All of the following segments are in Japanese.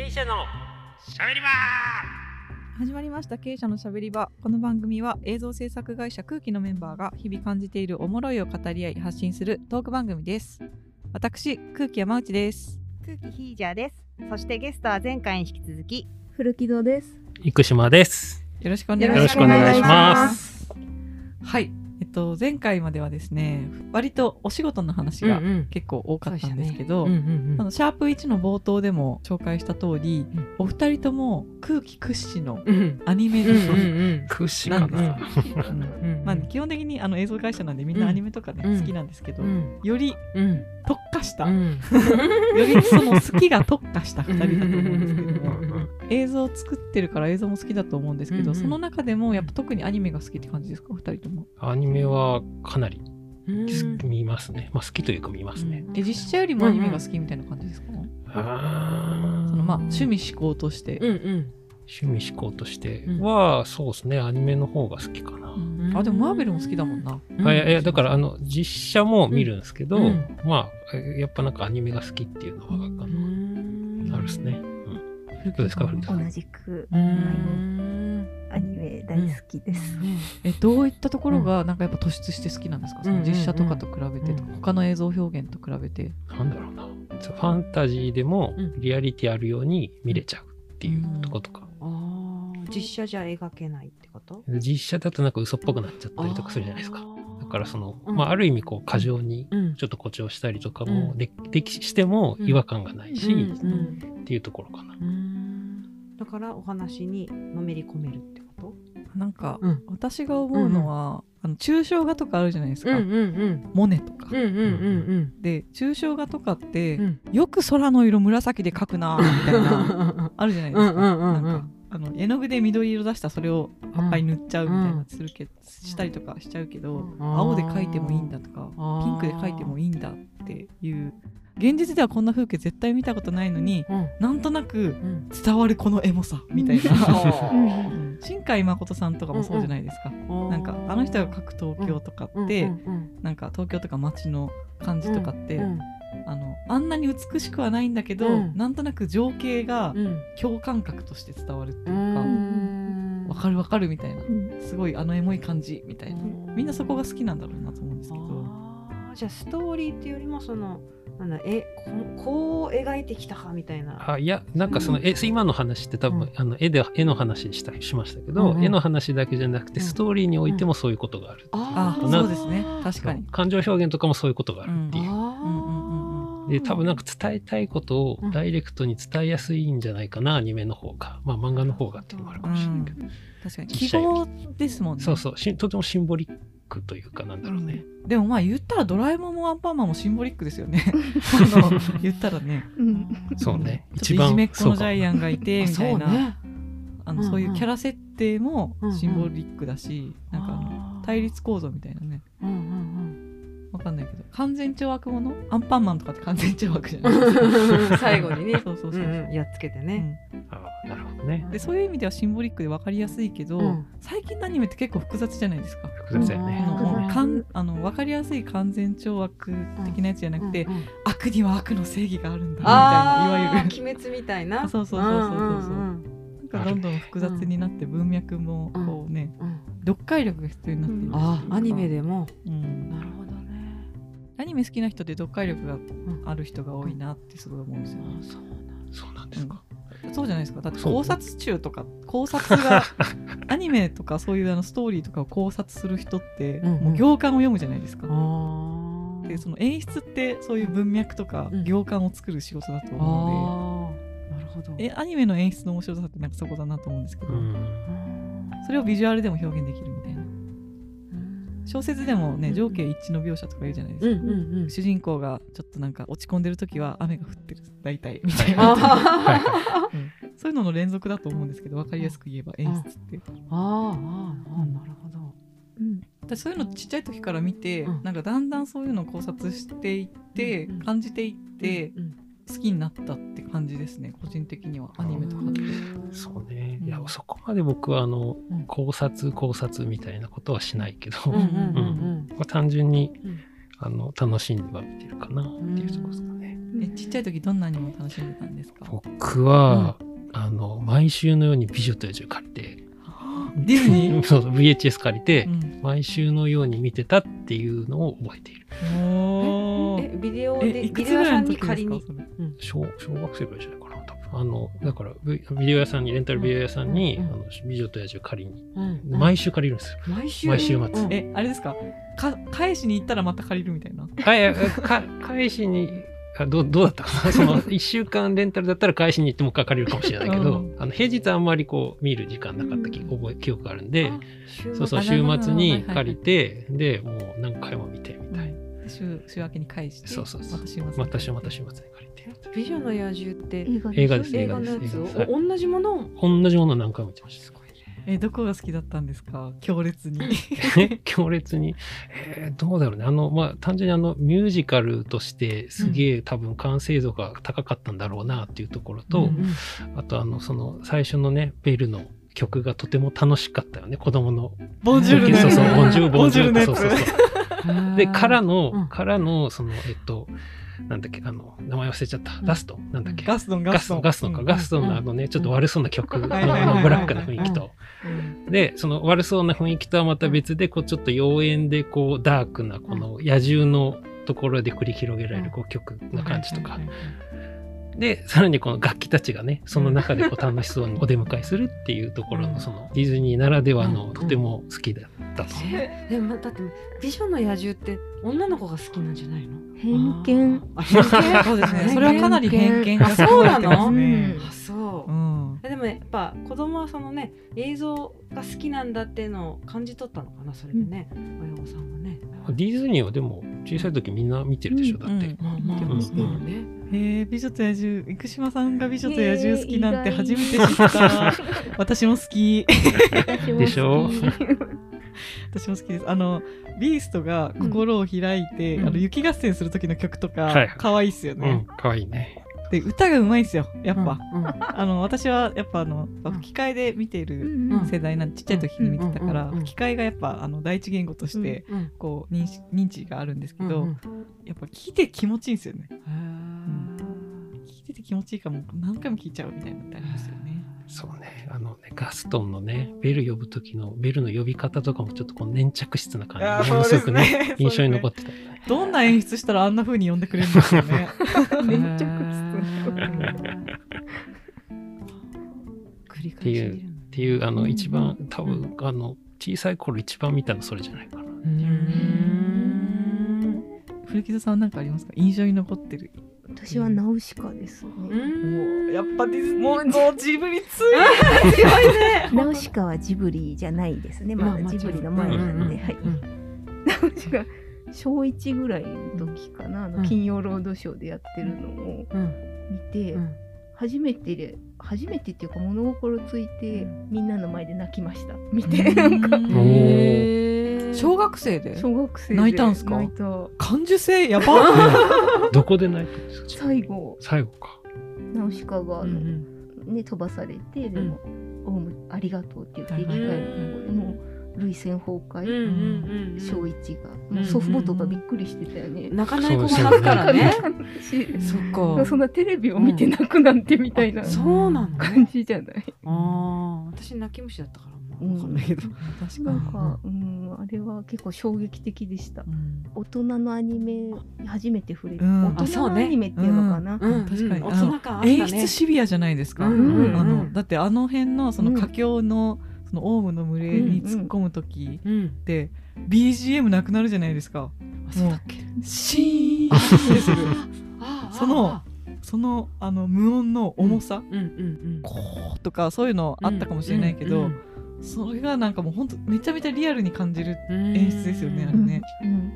経営者のしゃべり場。始まりました。経営者のしゃべり場。この番組は映像制作会社空気のメンバーが日々感じているおもろいを語り合い発信するトーク番組です。私空気山内です。空気ヒージャーです。そしてゲストは前回に引き続き古木戸です。生島です。よろしくお願いしよます。ろしくお願いします。はい。えっと前回まではですね割とお仕事の話がん結構多かったんですけど、シャープ1の冒頭でも紹介した通り、うんお二人とも空気屈指のアニメ屈指かな。んですなよ、まあ、基本的にあの映像会社なんでみんなアニメとかね、うん。好きなんですけど、うん。よりうん。特化した、ようん。りその好きが特化した2人だと思うんですけどもうん映像を作ってるから映像も好きだと思うんですけど、うんうんその中でもやっぱ特にアニメが好きって感じですか？2人とも。アニメはかなりうん。見ますね、まあ好きというか見ますね、え実写よりもアニメが好きみたいな感じですか、あー。そのまあ趣味思考として、うんうん。趣味思考としては、そうですね。アニメの方が好きかな、うん。あでもマーベルも好きだもんな。あいやいやだからあの実写も見るんですけど、うん。まあえやっぱなんかアニメが好きっていうのはあるですね、うん、どうですか古田さん？同じく。うんアニメ大好きです。えどういったところがなんかやっぱ突出して好きなんですか、その実写とかと比べてとか、うん他の映像表現と比べて。なんだろうな。ファンタジーでもうん。リアリティあるように見れちゃうっていうとことか、あー。実写じゃ描けないってこと？実写だとなんか嘘っぽくなっちゃったりとかするじゃないですか。だからその、うん。まあある意味こう過剰にうん。ちょっと誇張したりとかもうん。で,、できしても違和感がないし、うん。うん。っていうところかな、うん。だからお話にのめり込めるってなんか、うん。私が思うのは、あの抽象画とかあるじゃないですか、うんモネとか。うんうんうんで抽象画とかって、うん。よく空の色紫で描くなみたいな あるじゃないですか。うんうんうんうん。なんかあの絵の具で緑色出したらそれを葉っぱに塗っちゃうみたいなするけ、したりとかしちゃうけど、うん。青で描いてもいいんだとかピンクで描いてもいいんだっていう現実ではこんな風景絶対見たことないのにうん。なんとなくうん。伝わるこのエモさみたいな。新海誠さんとかもそうじゃないですか、ーなんかあの人が描く東京とかって、うん。うん。なんか東京とか街の感じとかって、うん。あのあんなに美しくはないんだけど、うん。なんとなく情景がうん。共感覚として伝わるっていううか、ん。わかるわかるみたいな。うん。すごいあのエモい感じみたいな。うん。みんなそこが好きなんだろうなと思うんですけど。じゃあストーリーっていうよりもそのなんだえここう描いてきたかみたいな。あいやなんかその、え今の話って多分、うん。あの絵で絵の話したしましたけど、うんうん。絵の話だけじゃなくてうん。ストーリーにおいてもそういうことがある、あー。そうですね。確かに。感情表現とかもそういうことがあるっていう、で多分なんか伝えたいことをうん。ダイレクトに伝えやすいんじゃないかな、アニメの方がまあ漫画の方がっていうのもあるかもしれないけど、確かに。希望ですもんね。そうそう。しとてもシンボリックというかなんだろうね、でもまあ言ったらドラえもんもアンパンマンもシンボリックですよね。あの言ったらね。うん。そうね。ちょっといじめっ子のジャイアンがいてみたいな、そうね。あのうんうんそういうキャラ設定もうんうん。シンボリックだし、なんかあのあー。対立構造みたいなね。うんうんわかんないけど。完全懲悪者アンパンマンとかって完全懲悪じゃうない？ですかん。最後にね。そうそうそうそう、うんうん。やっつけてね。ああなるほどね。うんでそういう意味ではシンボリックで分かりやすいけど、うん。最近のアニメって結構複雑じゃないですか？複雑だよね、あのあの分かりやすい完全懲悪的なやつじゃなくて、うんうん。悪には悪の正義があるんだみたいないわゆる。鬼滅みたいな。そうそうそうそうそう。そうんん。なんかどんどん複雑になって文脈もこうね、うん読解力が必要になっている、あーアニメでも。うん、ニメ好きな人で読解力がある人が多いなってすごい思うんですよ、あそうなんそうなんですか、そうじゃないですか。だって考察中とか考察が アニメとかそういうあのストーリーとかを考察する人って、うんうん。もう行間を読むじゃないですか、あー。でその演出ってそういう文脈とかうん。行間を作る仕事だと思あー。なるほど。うので、えアニメの演出の面白さってなんかそこだなと思うんですけど、うん。それをビジュアルでも表現できるみたいな。うん小説でもね情景一致の描写とか言うじゃないですか、うんうんうん。主人公がちょっとなんか落ち込んでる時は雨が降ってる大体みたいな、あ うん。そういうのの連続だと思うんですけど分かりやすく言えば演出って、ーあーあーなるほど。うん。私そういうのちっちゃい時から見て、うん。なんかだんだんそういうのを考察していって、うんうん感じていって、うん好きになったって感じですね個人的にはアニメとかって。そうね、うん。いやそこまで僕はあの、うん。考察考察みたいなことはしないけど、単純に、うん。あの楽しんでは見てるかなっていうところですかね。えちっちゃい時どんなにも楽しんでたんですか？僕は、あの毎週のように「美女と野獣」借りて。ディズニー？そうそう VHS 借りて、うん。毎週のように見てたっていうのを覚えているビデオえでビデオ屋さんに借りに。それ小小学生ぐらいじゃないかな多分。あのだからビビデオ屋さんにレンタルビデオ屋さんに「うん。あの美女と野獣」借りにうん。毎週借りるんですよ。毎週？毎週末。うん。えあれですか？か返しに行ったらまた借りるみたいな？あいやか返しにあどうどうだったかな？その1週間レンタルだったら返しに行ってもう一回借りるかもしれないけど、うん。あの平日あんまりこう見る時間なかった記覚え記憶があるんで、そうそう週末にはいはい借りて、でもう何回も見週週明けに返してそうそうそう。また週末にまた週末に借りて。美女の野獣って映画です。映画です同じものを？同じもの何回も見てました。えどこが好きだったんですか？強烈に。強烈に、えーどうだろうね。あのまあ単純にあのミュージカルとしてすげえ多分完成度が高かったんだろうなっていうところと、うんあとあのその最初のねベルの曲がとても楽しかったよね。子供のボンジュールのやつ。そうそうボンジュールボンジューそうそうそうでからの、うん。からのそのえっとなんだっけあの名前忘れちゃった、うん。ガスト？ンなんだっけ、ガストンガストン。ガストン。か、うん。ガストンのあのね、ちょっと悪そうな曲。の、あのブラックな雰囲気と、うん。でその悪そうな雰囲気とはまた別でこうちょっと妖艶でこうダークなこの野獣のところで繰り広げられるこう曲な感じとか、でさらにこの楽器たちがねその中でこう楽しそうにお出迎えするっていうところうん。のそのディズニーならではのうん。とても好きだったと。えでもだって美女の野獣って女の子が好きなんじゃないの？偏見。そうですね。それはかなり偏見があそうなの？含まれてますね。あそう。うん。えでもやっぱ子供はそのね映像が好きなんだっていうのを感じ取ったのかな？それでね、親御さんはね。ディズニーはでも小さい時みんな見てるでしょ、だって。まあまあ見てますねまあね。へえ美女と野獣生島さんが美女と野獣好きなんて初めて知った。私も好き。私も好き。でしょ？私も好きです。あのビーストが心を開いて、うん。あの雪合戦する時の曲とか可愛いっすよね。うん、、かわいいね。で歌がうまいんですよやっぱ、うんうん。あの私はやっぱあの吹き替えで見ているうん世代なんちっちゃい時に見てたから、うんうんうん吹き替えがやっぱあの第一言語としてうんこう認識認知があるんですけど、うんうん。やっぱ聞いて気持ちいいんですよね。へ聞いてて気持ちいいからもう何回も聞いちゃうみたいなのってありますよね。そうね。あのね、ガストンのね、ベル呼ぶ時のベルの呼び方とかもちょっとこう粘着質な感じ。で、ものすごくね、印象に残ってた。よね。どんな演出したらあんな風に呼んでくれるんですよね。粘着質繰り返しっていうっていう、あの、うん一番、多分、あの、小さい頃一番見たのそれじゃないかな。うん。古木戸さんは何かありますか？印象に残ってる私はナウシカですね。うん。やっぱディズニーもうもうジブリつい強いね。ナウシカはジブリじゃないですね。ままあだジブリの前なので、はい。うん。ナウシカ小一ぐらいの時かな、あうん。の金曜ロードショーでやってるのをうん。見て、うん。初めてで初めてっていうか物心ついて、うん。みんなの前で泣きました。見て、なんか小学生で？小学生で。泣いたんすか？泣いた。感受性やば どこで泣いたんですか？最後。最後か。ナウシカが、うんうん。ね飛ばされてでも、オウムありがとうって言ってはい生き返はいるところでもう涙腺崩うん壊、うんうん。小一が、うんもう祖父母とかびっくりしてたよね。泣かない子もいますからね。しそっか。そんなテレビを見て泣くなんてみたいなそうなんだ感じじゃない。ああ私泣き虫だったから分かんないけど。確かになんか、うん、あれは結構衝撃的でした。うん。大人のアニメ初めて触れる、うん。大人のアニメっていうのかな。うん。確かに。大人感あったね。演出シビアじゃないですか、うん。うん。あのうんだってあの辺のその佳境のそのオウムの群れに突っ込む時うん。って BGM なくなるじゃないですか。あそうだっけ？シーンってする。ああそのあそのあの無音の重さ、うん。うん。こうとかそういうのあったかもしれないけど、うんそれがなんかもう本当めちゃめちゃリアルに感じるうん。演出ですよねあれね。うん、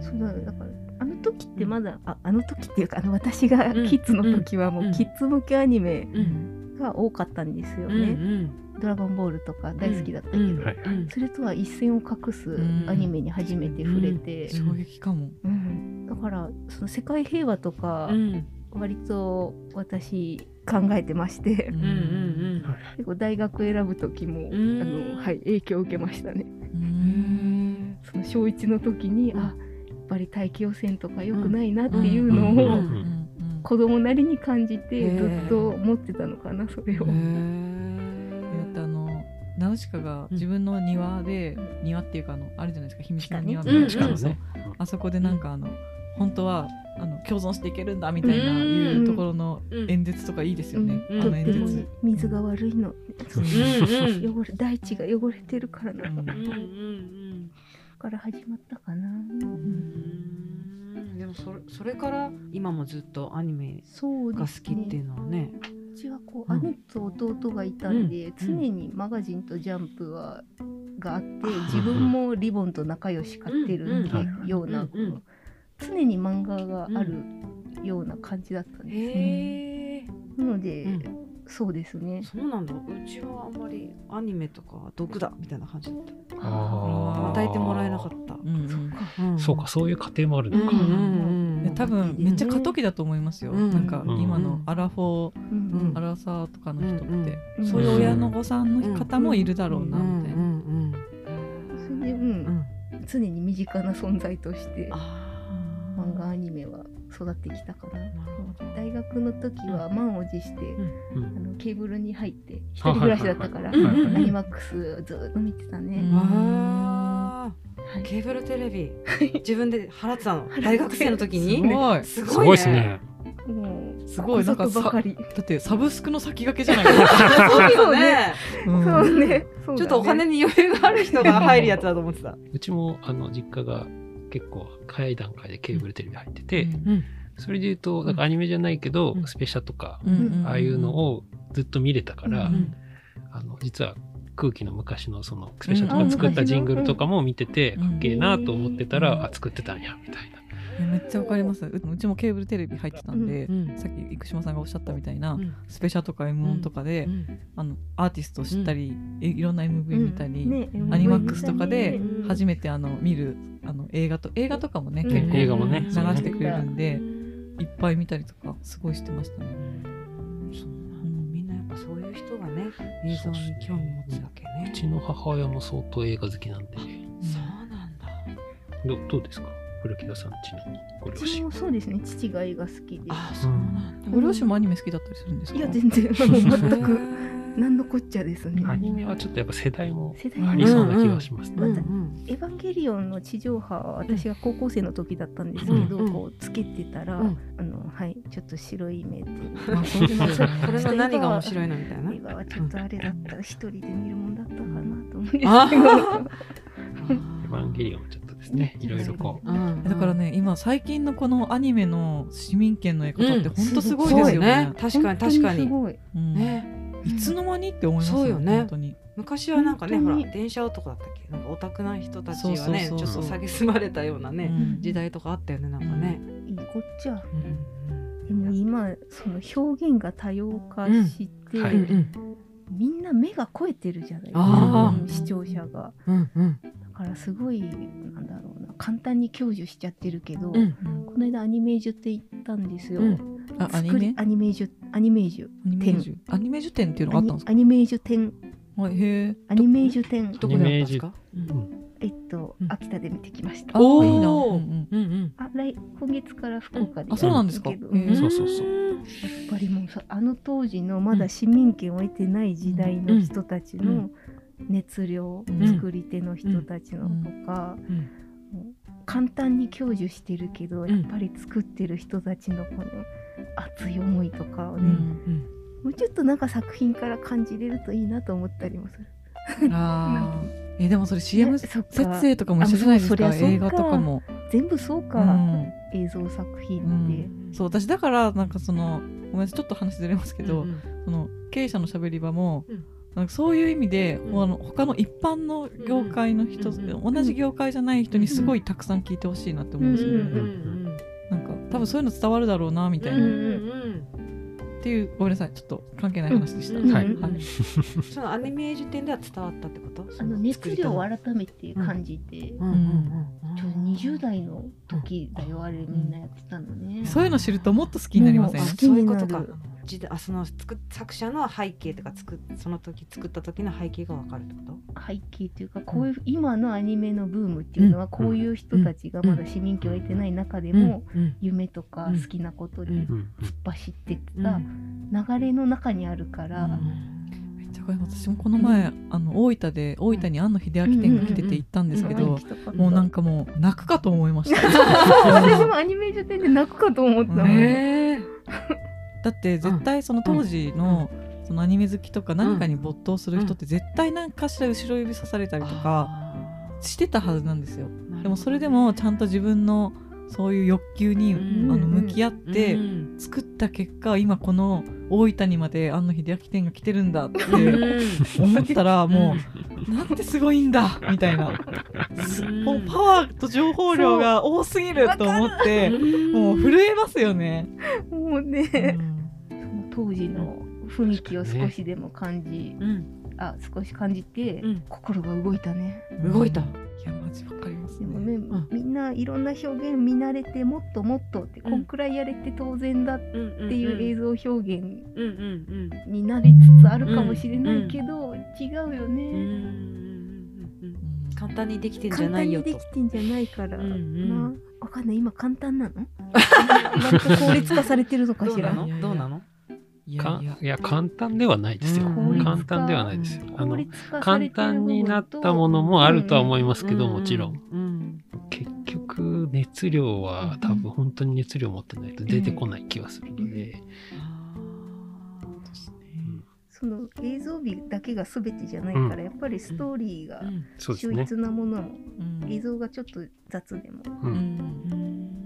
そうだだからあの時ってまだ、ああの時っていうかあの私がうん。キッズの時はもうキッズ向けアニメうん。が多かったんですようんうね。ん。ドラゴンボールとか大好きだったけど、うん。はいうん。それとは一線を画すアニメに初めて触れて、うん。衝撃かも、うん。だからその世界平和とかうん割と私考えてまして、うん。うんうん結構大学選ぶ時も、うん。あのはい、影響を受けましたね。うん。その小一の時に、うん。あやっぱり大気汚染とか良くないなっていうのを、子供なりに感じてずっと持ってたのかなそれを。だってあのナウシカが自分の庭で、庭っていうかあのあるじゃないですか秘密の庭みたいな。あそこでなんかあの、本当は共存していけるんだみたいなうん。いうところのうん。演説とかいいですよね、うん。あの演説。水が悪いの。そううんうん。汚れ大地が汚れてるからな。の。うんうんうん。から始まったかな。うん。でもそれそれから今もずっとアニメが好。きっていうのはね。うちはこううん兄と弟がいたんで、うん。常にマガジンとジャンプはがあってあー自分もリボンと仲良し買ってるうん。うん。ような、うん。うん常に漫画があるような感じだったんですね。へえ。なので、うん。そうですね。そうなんだ。うちはあんまりアニメとか毒だみたいな感じだった。与えてもらえなかった。うんうん。うん。そうか、そういう過程もあるのか。うんうんうんで多分めっちゃ過渡期だと思いますよ、うんなんかうん今のアラフォー、うんアラサーとかの人って、うんそういう親の子さんの方もいるだろうなみたいな、うんそれで、うん。うん。常に身近な存在として。あアニメは育ってきたかな。大学の時は満を持して、うん。あのケーブルに入って一人暮らしだったから、アニマックスずっと見てたね。ケーブルテレビ。自分で払ってたの？大学生の時すにごいすすごいですね。もうすごい家族ばかり。だってサブスクの先駆けじゃない？ですか、そうよね。うん。そうね。そうだね。ちょっとお金に余裕がある人が入るやつだと思ってた。うちも、あの、実家が結構早い段階でケーブルテレビ入ってて、うんそれで言うと、なんかアニメじゃないけど、うん。スペシャとか、ああいうのをずっと見れたから、うんあの、実は空気の昔のそのスペシャとか作ったジングルとかも見てて、うんかっけえなと思ってたら、うんあ、作ってたんや、みたいな。めっちゃわかります。ううちもケーブルテレビ入ってたんで、うんさっき生島さんがおっしゃったみたいな、うん。スペシャとか M1 とかで、うんあのアーティスト知ったり、いいろんな MV 見たり、ねアニマックスとかでうん初めてあの見るあの映画と映画とかもね、うん。結構映画もね流してくれるんで、うん。いっぱい見たりとかすごいしてましたね。そうなんだ。みんなやっぱそういう人がね映像に興味持つわけね。うちの母親も相当映画好きなんで、そうなんだ。どどうですか？古木田さんちのご両親うちも。そうですね。父が映画好きで。あそうなんだ。ご両親もアニメ好きだったりするんですか？いや全然。もう全く。何のこっちゃですね。アニメはちょっとやっぱ世代も世代。もありそうな気がしますね。うん。うん。エヴァンゲリオンの地上波は私が高校生の時だったんですけど、うんこうつけてたら、うん。あのはいちょっと白い目で。まあそうですよね。これの何が面白いのみたいな？映画はちょっとあれだったら一人で見るもんだったかなと思うんですけど。あエヴァンゲリオンもちょっとですね、いろいろこう。うん。だからね今最近のこのアニメの市民権の絵方ってうん本当すごいですよね。確かに確かに。ね。いつの間にって思いますよね。本当に。昔はなんかねほら電車男だったっけ？なんかオタクな人たちそうはねちょっと蔑まれたようなね、うん。時代とかあったよねなんかね、いいこっちゃ。うん。でも今その表現が多様化して、みんな目が肥えてるじゃないですあか視聴者が。うんうん。だからすごいなんだろうな簡単に享受しちゃってるけど、うん。この間アニメージュって行ったんですよ。うん。あアニメ？アニメージュアニメージュアニメージュ。アニメージュ展っていうのがあったんですか？アニメージュ展。はいへえ。アニメージュ展。どこであったんですか、うん。えっと、うん。秋田で見てきました。あおーいいな。うんうんあ来今月から福岡であそうなんですか？そうそうそう。やっぱりもうさあの当時のまだ市民権を得てない時代の人たちうん。うの熱量、うん作り手の人たちのとか、簡単に享受してるけど、ん。やっぱり作ってる人たちのこの熱い思いとかをね、うんうん。もうちょっとなんか作品から感じれるといいなと思ったりもする。ああ。えでもそれ CM ねそっか。設営とかも一緒じゃないですか？映画とかも。全部そうか、うん。映像作品うって。ん。そう私だからなんかそのごめんなさいちょっと話ずれますけど、うんその経営者のしゃべり場も、うんなんかそういう意味で、うんあの他の一般の業界の人、うん同じ業界じゃない人にすごいたくさん聞いてほしいなって思うんですよね、なんか多分そういうの伝わるだろうなみたいな、うんっうん。ていうごめんなさいちょっと関係ない話でした、うんはい。うん そのアニメージュ展では伝わったってこと？あの熱量をあ改めて感じて、うん。うんうんちょうど20代の時だよ、あれみんなやってたのね。そういうの知るともっと好きになりません、そういうことかその作っ作者の背景とか作っその時作った時の背景がわかるってこと？背景というかこういう、今のアニメのブームっていうのは、うん。こういう人たちがまだ市民権を得てない中でも、うん。夢とかうん。好きなことうんにうん。突っ走ってうん。た流れの中にあるから、めっちゃこれ私もこの前、あの大分で大分に庵野秀明店が来てて行ったんですけど、もうなんかもう泣くかと思いました。私もアニメーション店で泣くかと思っただって絶対その当時のそのアニメ好きとか何かに没頭する人って絶対何かしら後ろ指さされたりとかしてたはずなんですよ。でもそれでもちゃんと自分のそういう欲求に、うん。あの向き合ってうん。作った結果今この大分にまで庵野秀明店が来てるんだって思ったらもうなんてすごいんだみたいな。うんもうパワーと情報量が多すぎると思ってもう震えますよね。もうね、当時の雰囲気を少しでも感じ、うん。あ少し感じて、うん。心が動いたね。動いた。いやマジわかります。でもね。ね、うん。みんないろんな表現見慣れてもっともっとって、うん。こんくらいやれて当然だっっていう映像表現うん。うんうんになりつつあるかもしれないけど、違うようんうん。ね、うんうんうん。簡単にできてんじゃ簡単にないよと。できてんじゃないから、うんうん。なわかんない。今簡単なの？割と効率化されてるのかしら。どうなの？いやいや。簡単ではないですよ、うん。簡単ではないですよ、あの簡単になったものもあるとは思いますけど、うんもちろん。うん結局熱量は多分本当に熱量を持ってないと出てこない気がするので、その映像美だけが全てじゃないから、うん。やっぱりストーリーがうん。秀。逸なものも、うん。映像がちょっと雑でもううん。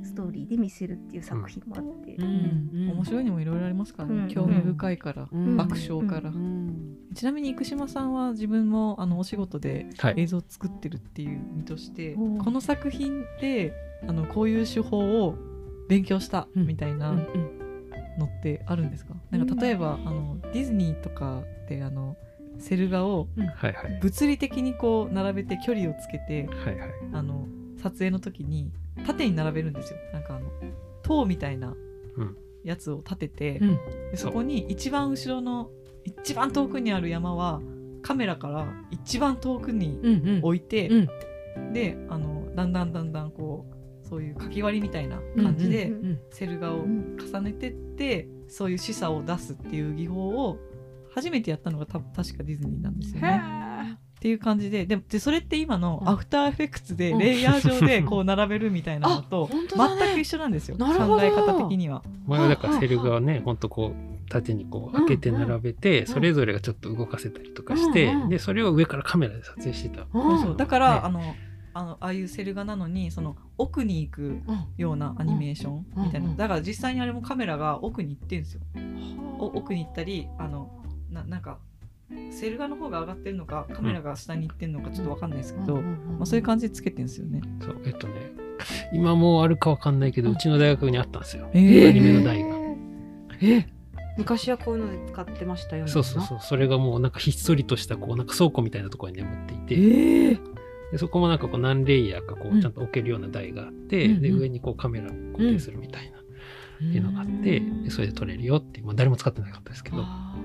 んストーリーで見せるっていう作品もあって、うん。面白いにもいろいろありますからね、うん。興味深いから、うん。爆笑から、うん。ちなみに生島さんは自分もあのお仕事ではい。映像を作ってるっていう身として、おー。この作品であのこういう手法を勉強したうん。みたいなうんのってあるんですか、なんか例えばあのディズニーとかであのセル画をはいはい。物理的にこう並べて距離をつけてはいはい。あの撮影の時に縦に並べるんですよ。なんかあの塔みたいなうん。やつを立てて、うん。でそこに一番後ろの一番遠くにある山はカメラから一番遠くにうんうん。置いて、うん。であのだんだんだんだんこうそういうかき割りみたいな感じで、セル画をうん重ねてってそういう示唆を出すっていう技法を初めてやったのがた確かディズニーなんですよへね。ー。っていう感じでででそれって今のうん。アフターエフェクツでうん。レイヤー上で こう並べるみたいなのと全く一緒なんですよ、なるほど。考え方的には。前はだからセル画はね、ほんとこう、縦にこう開けて並べて、それぞれがちょっと動かせたりとかしてで、それを上からカメラで撮影してた。うん。そうだから、ねあのあのああいうセル画なのにその奥に行くうんようなアニメーションみたいな、だから実際にあれもカメラが奥に行ってんですよ。お奥に行ったりあのななんかセル画の方が上がってるのかカメラが下に行ってるのかちょっとわかんないですけど、まあ、そういう感じでつけてんですよね。そう、えっとね、今もうあるかわかんないけど、うちの大学にあったんですよ。えーアニメの台が。え昔はこういうので使ってましたよそうそうそう。それがもうなんかひっそりとした、こう、なんか倉庫みたいなところに眠っていて、えーでそこもなんかこう何レイヤーかこうちゃんと置けるような台があって、うんうん。で上にこうカメラを固定するみたいな、っていうのがあって、でそれで撮れるよってまあ、誰も使ってなかったですけど、あそ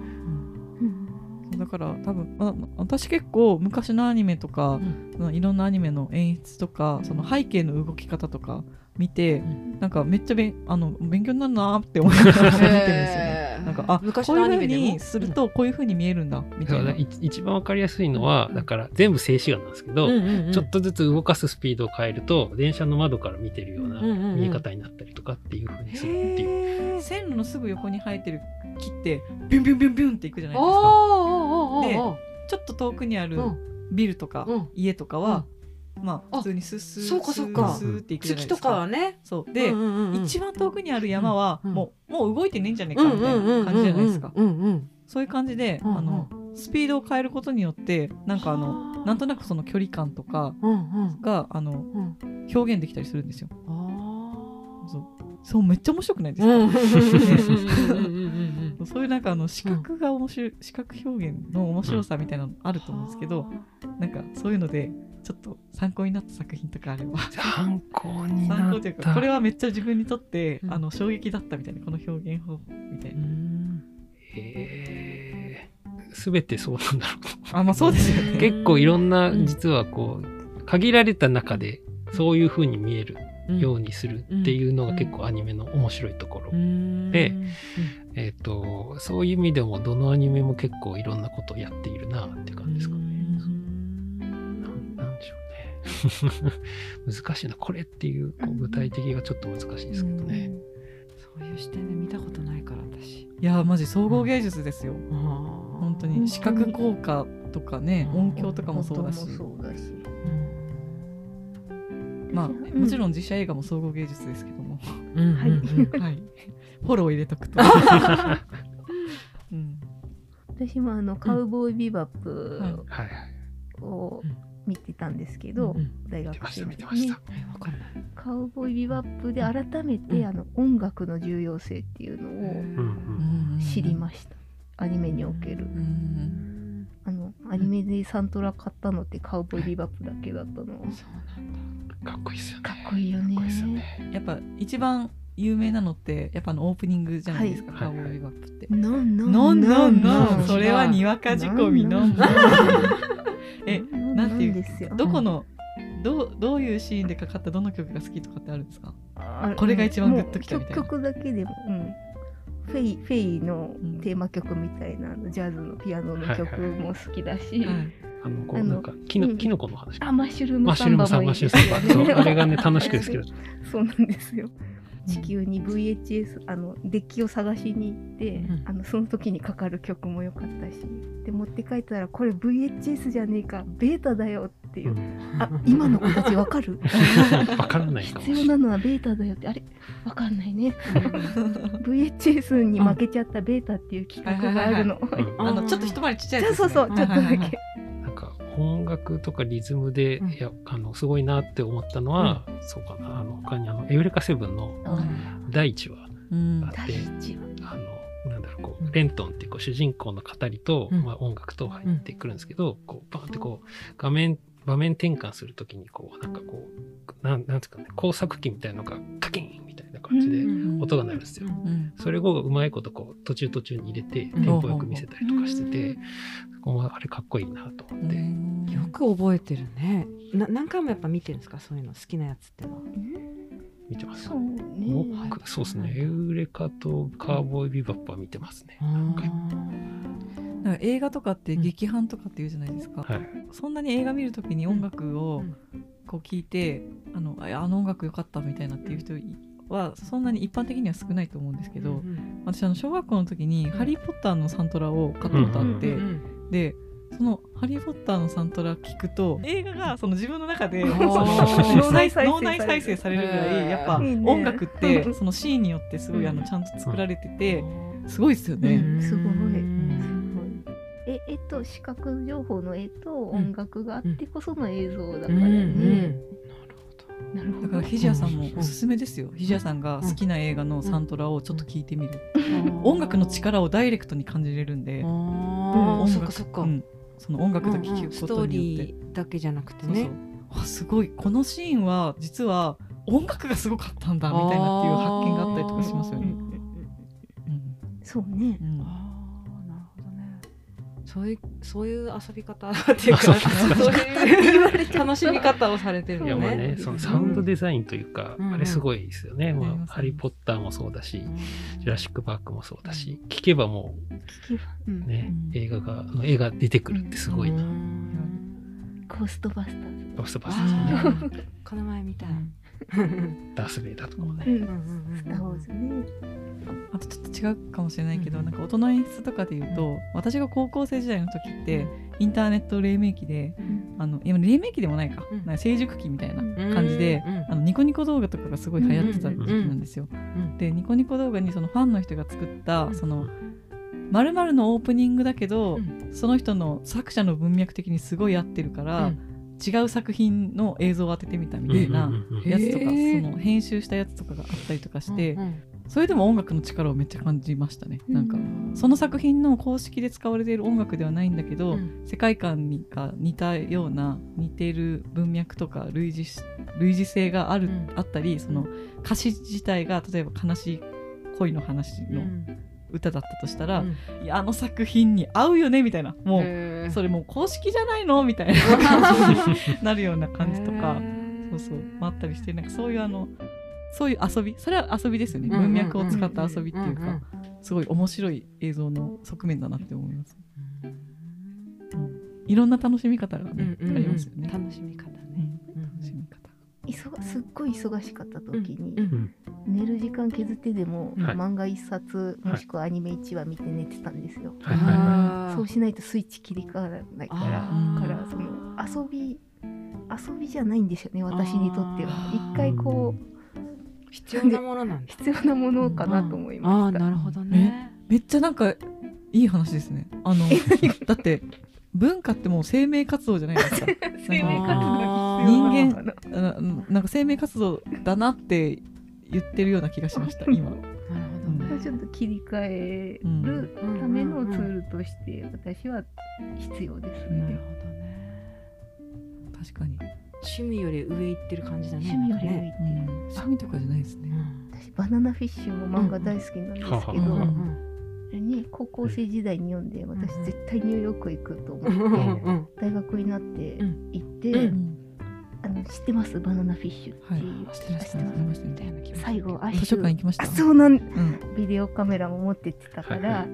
うだから多分あ私結構昔のアニメとかー、うん。そのいろんなアニメの演出とかその背景の動き方とか見て、ん。なんかめっちゃべんあの勉強になるなーって思いながら見てるんですよね。なんかあ昔こういう風のアニメでも。にするとこういう風に見えるんだみたいな。一番わかりやすいのはだから全部静止画なんですけど、うんうんうん。ちょっとずつ動かすスピードを変えると電車の窓から見てるようなうんうんうん。見え方になったりとかっていう風にするっていう。へー。線路のすぐ横に生えてる木ってビュンビュンビュンビュンっていくじゃないですか。おーおーおーおー。ちょっと遠くにあるうん。ビルとかうん。家とかは、まああ普通にスッスーそうかそうか。スーっていくじゃないですか。月とかはね。そう。で、うんうんうんうん。一番遠くにある山はうんもう,、もう動いてねえんじゃねえかみたいな感じじゃないですか。うんうんうん。そういう感じで、うんうん。あのスピードを変えることによってなんかあのはあ。なんとなくその距離感とかうんうん。があのうん。表現できたりするんですよ。あそう。そうめっちゃ面白くないですか、ーうん。うんうんうんうんそういうなんかあの視覚が面白い、視覚表現の面白さみたいなのあると思うんですけど、なんかそういうのでちょっと参考になった作品とかあれば。参考になっ参考というかた。これはめっちゃ自分にとって、うん。あの衝撃だったみたいなこの表現方法みたいな。うんえー、全てそうなんだろう。あまあそうですよね。結構いろんなうん。実はこう限られた中でそういう風に見えるようにするっていうのが結構アニメの面白いところ、でえっ、とそういう意味でもどのアニメも結構いろんなことをやっているなっていう感じですかね。難しいな。これっていうこう具体的がちょっと難しいですけどね。そういう視点で見たことないから私。いやマジ総合芸術ですよ。本本当に。視覚効果とかねうん。音響とかもそうだし。音もそうだしまあうん。もちろん実写映画も総合芸術ですけども。はい。はい。フォロー入れとくと。うん。私もあのカウボーイビバップはい。はい。見てたんですけど、大見てました学生の時見てましたに。えわかんない。カウボーイビバップで改めて、うん。あの音楽の重要性っていうのをうんうん知りました、アニメにおける。うんあのアニメでサントラ買ったのってカウボーイビバップだけだったの、そうなんだ。かっこいいですよね。かっこいいよね。かっこいいですよね。やっぱ一番有名なのってやっぱあのオープニングじゃないですか、はい。カウボーイビバップって。ノンノンノンノンノンんそれはにわか仕込みノンノンえなんていうですよ。どこのどうどういうシーンでかかったどの曲が好きとかってあるんですか？あこれが一番グッときたみたいな。曲曲だけでも、うん、フェイフェイのテーマ曲みたいなあのジャズのピアノの曲も好きだし、あのこあのうなんかキノうん。キノコの話。あマッシュルームマッシュルームさんマッシュルームさん。そう。あれがね楽しくですけど。そうなんですよ地球に VHS あのデッキを探しに行って、うん。あのその時にかかる曲も良かったしで持って帰ったらこれ VHS じゃねえかベータだよっていう。う、ん。あ今の子たちわかる？わからないかもし必要れない。なのはベータだよって。あれ？わかんないね。VHS に負けちゃったベータっていう企画があるの、うん。あのちょっと一回りちっちゃいやつね。そうそうちょっとだけ音楽とかリズムで、うん。いやあのすごいなって思ったのは、そうかな。あの他にあのエウレカセブンの第一話うん。があって、あのなんだろうこうん。うレントンってこう主人公の語りと、うん。まあ、音楽と入ってくるんですけど、こうバーンってこう画面場面転換するときにこうなんかこうなんなんですかね工作機みたいなのがカキンみたいな感じでうん音が鳴るんですよ。うんそれをうまいことこう途中途中に入れてテうん。ンポよく見せたりとかしてて、ここあれかっこいいなと思って、よく覚えてるね。な何回もやっぱ見てるんですか？そういうの好きなやつってのは。見てます。そ。うそうですね、エウレカとカーボーイビバップは見てますね。なんか映画とかって劇伴とかって言うじゃないですか、はい、そんなに映画見るときに音楽をうん。こう聞いて、あのああの音楽良かったみたいなっていう人はそんなに一般的には少ないと思うんですけど、私あの小学校の時に「ハリー・ポッター」のサントラを買ったことあって、うんでその「ハリー・ポッター」のサントラ聞くと映画がその自分の中で 脳内再生脳内再生されるぐらいやっぱ音楽ってそのシーンによってすごいあのちゃんと作られててすごいですよね。うん。すごい。うんえ絵と視覚情報の絵と音楽があってこその映像だからうんね、なるほど。だからひじやさんもうんおすすめですよ。ひじやさんが好きな映画のサントラをちょっと聞いてみる。音楽の力をダイレクトに感じれるんで、あ音ーそっか楽そっか、うん。その音楽だけ聞くストーことによって。リーだけじゃなくてそうそうね。あすごい。このシーンは実は音楽がすごかったんだみたいなっていう発見があったりとかしますよね。うんうんうん。うんそうねそういうそういう遊び方っていうかそういう楽しみ方をされてるいやのねまあね、そのサウンドデザインというか、うん。あれすごいですよね。まあ、うんますね。ハリー・ポッターもそうだし、うん。ジュラシック・パークもそうだし、聞けばも聞けば、うね、うん。映画が、絵が出てくるってすごいな。うん。ゴーストバスターズ。バストバスあターズね。ー。この前見た。い、ダース・ベイダーとかもね。うん。うん。うんうんスター・ウォーズね。あとちょっと違うかもしれないけど、うん。なんか音の演出とかで言うと、私が高校生時代の時って、インターネット黎明期であのいや黎明期でもないか,、うん。なんか成熟期みたいなうん。感じで、うん。あのニコニコ動画とかがすごい流行ってた時期なんですよ。うん。でニコニコ動画にそのファンの人が作った、うん。その〇〇のオープニングだけど、うん。その人の作者の文脈的にすごい合ってるから、うん違う作品の映像を当ててみたみたいなうんうんうんやつとか、へー。その編集したやつとかがあったりとかして、うんそれでも音楽の力をめっちゃ感じましたね。なんか、うん。その作品の公式で使われている音楽ではないんだけど、うん。世界観にが似たような似ている文脈とか類似し類似性がある、うん。あったりその歌詞自体が例えば悲しい恋の話のうん歌だったとしたら、うんいやあの作品に合うよねみたいな。もうそれもう公式じゃないの？みたいな。感じになるような感じとか。そうそう。もあったりしてなんかそういうあのそういう遊び。それは遊びですよね。うんうんうん文脈を使った遊びっていううんかすごい面白い映像の側面だなって思います。いろんな楽しみ方がね、うんうんありますよね。楽しみ方うね。ん楽しみ方忙すっごい忙しかった時に、うん寝る時間削ってでも、はい。漫画一冊もしくはアニメ1話見て寝てたんですよ、はい。はい。はあー。そうしないとスイッチ切り替わらないからからその遊び遊びじゃないんですよね私にとっては。一回こう必要なものなんだ。必要なものかなと思いました、ああなるほどね。めっちゃなんかいい話ですね。あの だって文化ってもう生命活動じゃないですか。生命活動あーに必要なのかな。ななんか生命活動だなって言ってるような気がしました今。なるほどね。ちょっと切り替えるうんためのツールとして私は必要ですうんなるね。ほどね。確かに。趣味より上行ってる感じだね。趣味より上なんかねうん趣味とかじゃないですね。私バナナフィッシュも漫画大好きなんですけど、に高校生時代に読んで私うん絶対ニューヨーク行くと思ってうん大学になってうん行って、う知ってます？バナナフィッシュってはい。知ってました。知ってます？最後アッシュ図書館行きました？あそうなんうん。ビデオカメラも持ってってたから、はいはい。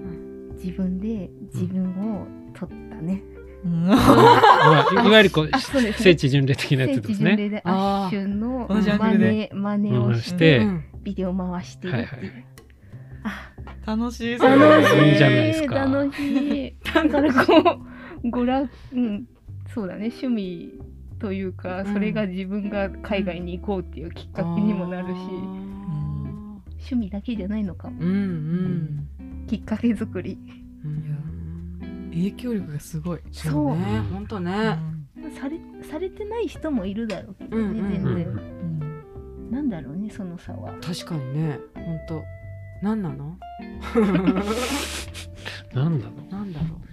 自分で自分を撮ったね、うん。ま あいいわゆるこうあそうです。聖地巡礼的なやつ聖地ですね。巡礼でアッシュの真似真似をしうん。してビデオ回してるっていう、はいはいあ楽しい。楽しい。いいじゃないですか。楽しい。だからこう娯楽うん。そうだね。趣味というか、うん。それが自分が海外に行こうっていうきっかけにもなるし、趣味だけじゃないのかも。うんうん。きっかけ作り。うん。影響力がすごい。そう。ね。本当うねん。されされてない人もいるだろうけどね、うんうんうん。全然、うん。なんだろうねその差は。確かにね。本当。何なの？なんなの なんだろ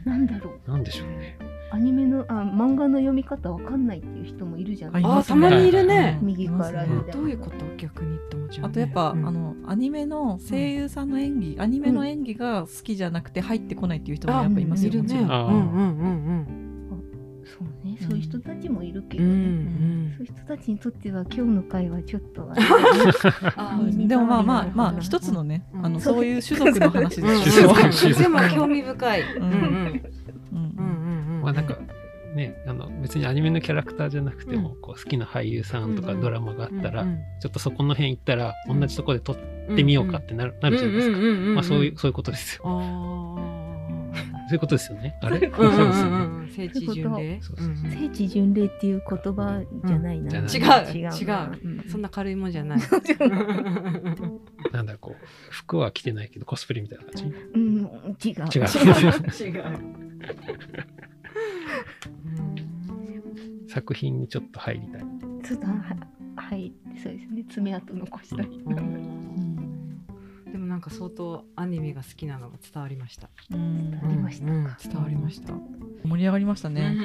う。なんだろう。なんでしょうね。アニメのあ漫画の読み方わかんないっていう人もいるじゃない。あいますね。あたまにいるね。右からね。左どういうこと逆にって思っちゃうね。あとやっぱ、うん。あのアニメの声優さんの演技、アニメの演技が好きじゃなくて入ってこないっていう人もやっぱいますよね。うんもちろん。うんうんそうね。そういう人たちもいるけうんうどね、ん。そういう人たちにとっては今日の会はちょっと でもまあまあまあ一つのね、うん。あのそういう種族の話うん。です種よ。族種族でも興味深いうん。うん別にアニメのキャラクターじゃなくても、うこう好きな俳優さんとかドラマがあったら、うんちょっとそこの辺行ったら、うん同じとこで撮ってみようかってなる,、なるじゃないですか。まあそういう、そういうことですよ。あそういうことですよね。あれ、あうんうんそうですよね。聖地巡礼？そうそうそう。聖地巡礼っていう言葉じゃないな、うん。違う。違う。違う。うん。そんな軽いもんじゃない。なんだこう、服は着てないけどコスプレみたいな感じ？うん、違う。違う。違う 作品にちょっと入りたい。ちょっとははいそうですね爪痕残したり、でもなんか相当アニメが好きなのが伝わりましたうんありましたか？うん伝わりました盛り上がりましたね。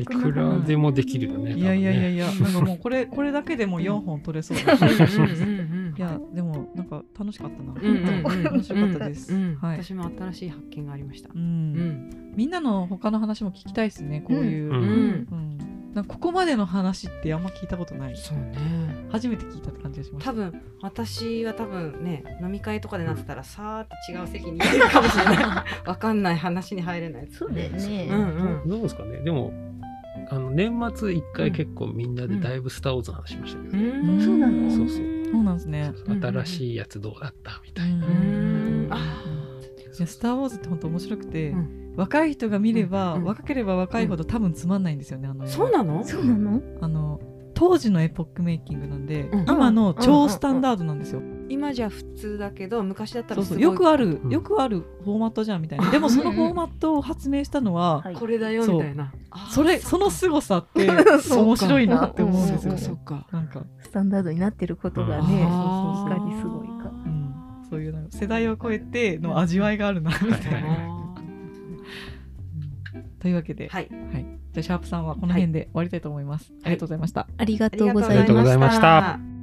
いくらでもできるよね。いやいやいやいいや、なんかもうこれこれだけでも4本取れそうだし。いやでもなんか楽しかったな。面白かったです。はい。私も新しい発見がありましたう。うんんみんなの他の話も聞きたいですね。こういう。なんかここまでの話ってあんま聞いたことない。そうね。初めて聞いたって感じがします。多分私は多分ね飲み会とかでなってたらさーって違う席にいるかもしれない。わかんない話に入れないそうだよね、うんうん。どうですかね。でも、あの年末一回結構みんなでだいぶスター・ウォーズの話しましたけど、うん。そうなのそうそうそう。なんですね。うん。新しいやつどうだった？みたいな。うん。あいやスター・ウォーズって本当面白くて、うん若い人が見れば、うん若ければ若いほど多分つまんないんですよね。あのそうなの？そうなの？あの当時のエポックメイキングなんで、うん。今の超スタンダードなんですよ。今じゃ普通だけど昔だったそうそうらよくある、うん。よくあるフォーマットじゃんみたいな。でもそのフォーマットを発明したのは、はい。これだよみたいな。それその凄さって そう面白いなって思うんそうかですよね。そうかなんか、スタンダードになってることがね、あー。いかにすごいか。うん、そういうなんか世代を超えての味わいがあるなみたいな。あというわけで、ーはい。はい、じゃあシャープさんはこの辺で終わりたいと思います。ありがとうございました。ありがあとうございありがとうございましたた